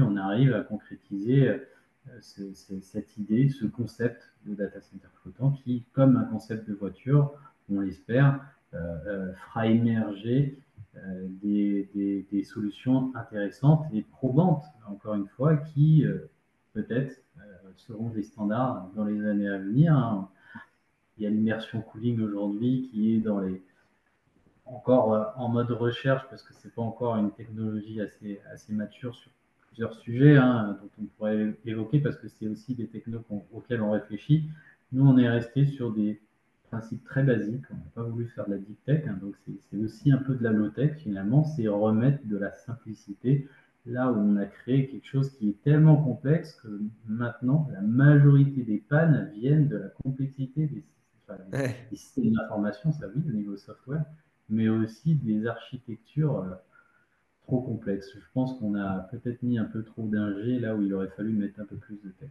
on arrive à concrétiser cette idée, ce concept de data center flottant qui, comme un concept de voiture, on l'espère, fera émerger des, solutions intéressantes et probantes, encore une fois, qui peut-être seront des standards dans les années à venir. Hein. Il y a l'immersion cooling aujourd'hui qui est encore euh, en mode recherche parce que c'est pas encore une technologie assez, assez mature sur plusieurs sujets hein, dont on pourrait évoquer parce que c'est aussi des technos auxquels on réfléchit. Nous, on est resté sur des principes très basiques. On n'a pas voulu faire de la deep tech, hein, donc c'est aussi un peu de la low tech finalement. C'est remettre de la simplicité là où on a créé quelque chose qui est tellement complexe que maintenant, la majorité des pannes viennent de la complexité des, systèmes d'information, ça oui, au niveau software, mais aussi des architectures euh, trop complexes. Je pense qu'on a peut-être mis un peu trop d'ingé là où il aurait fallu mettre un peu plus de tech.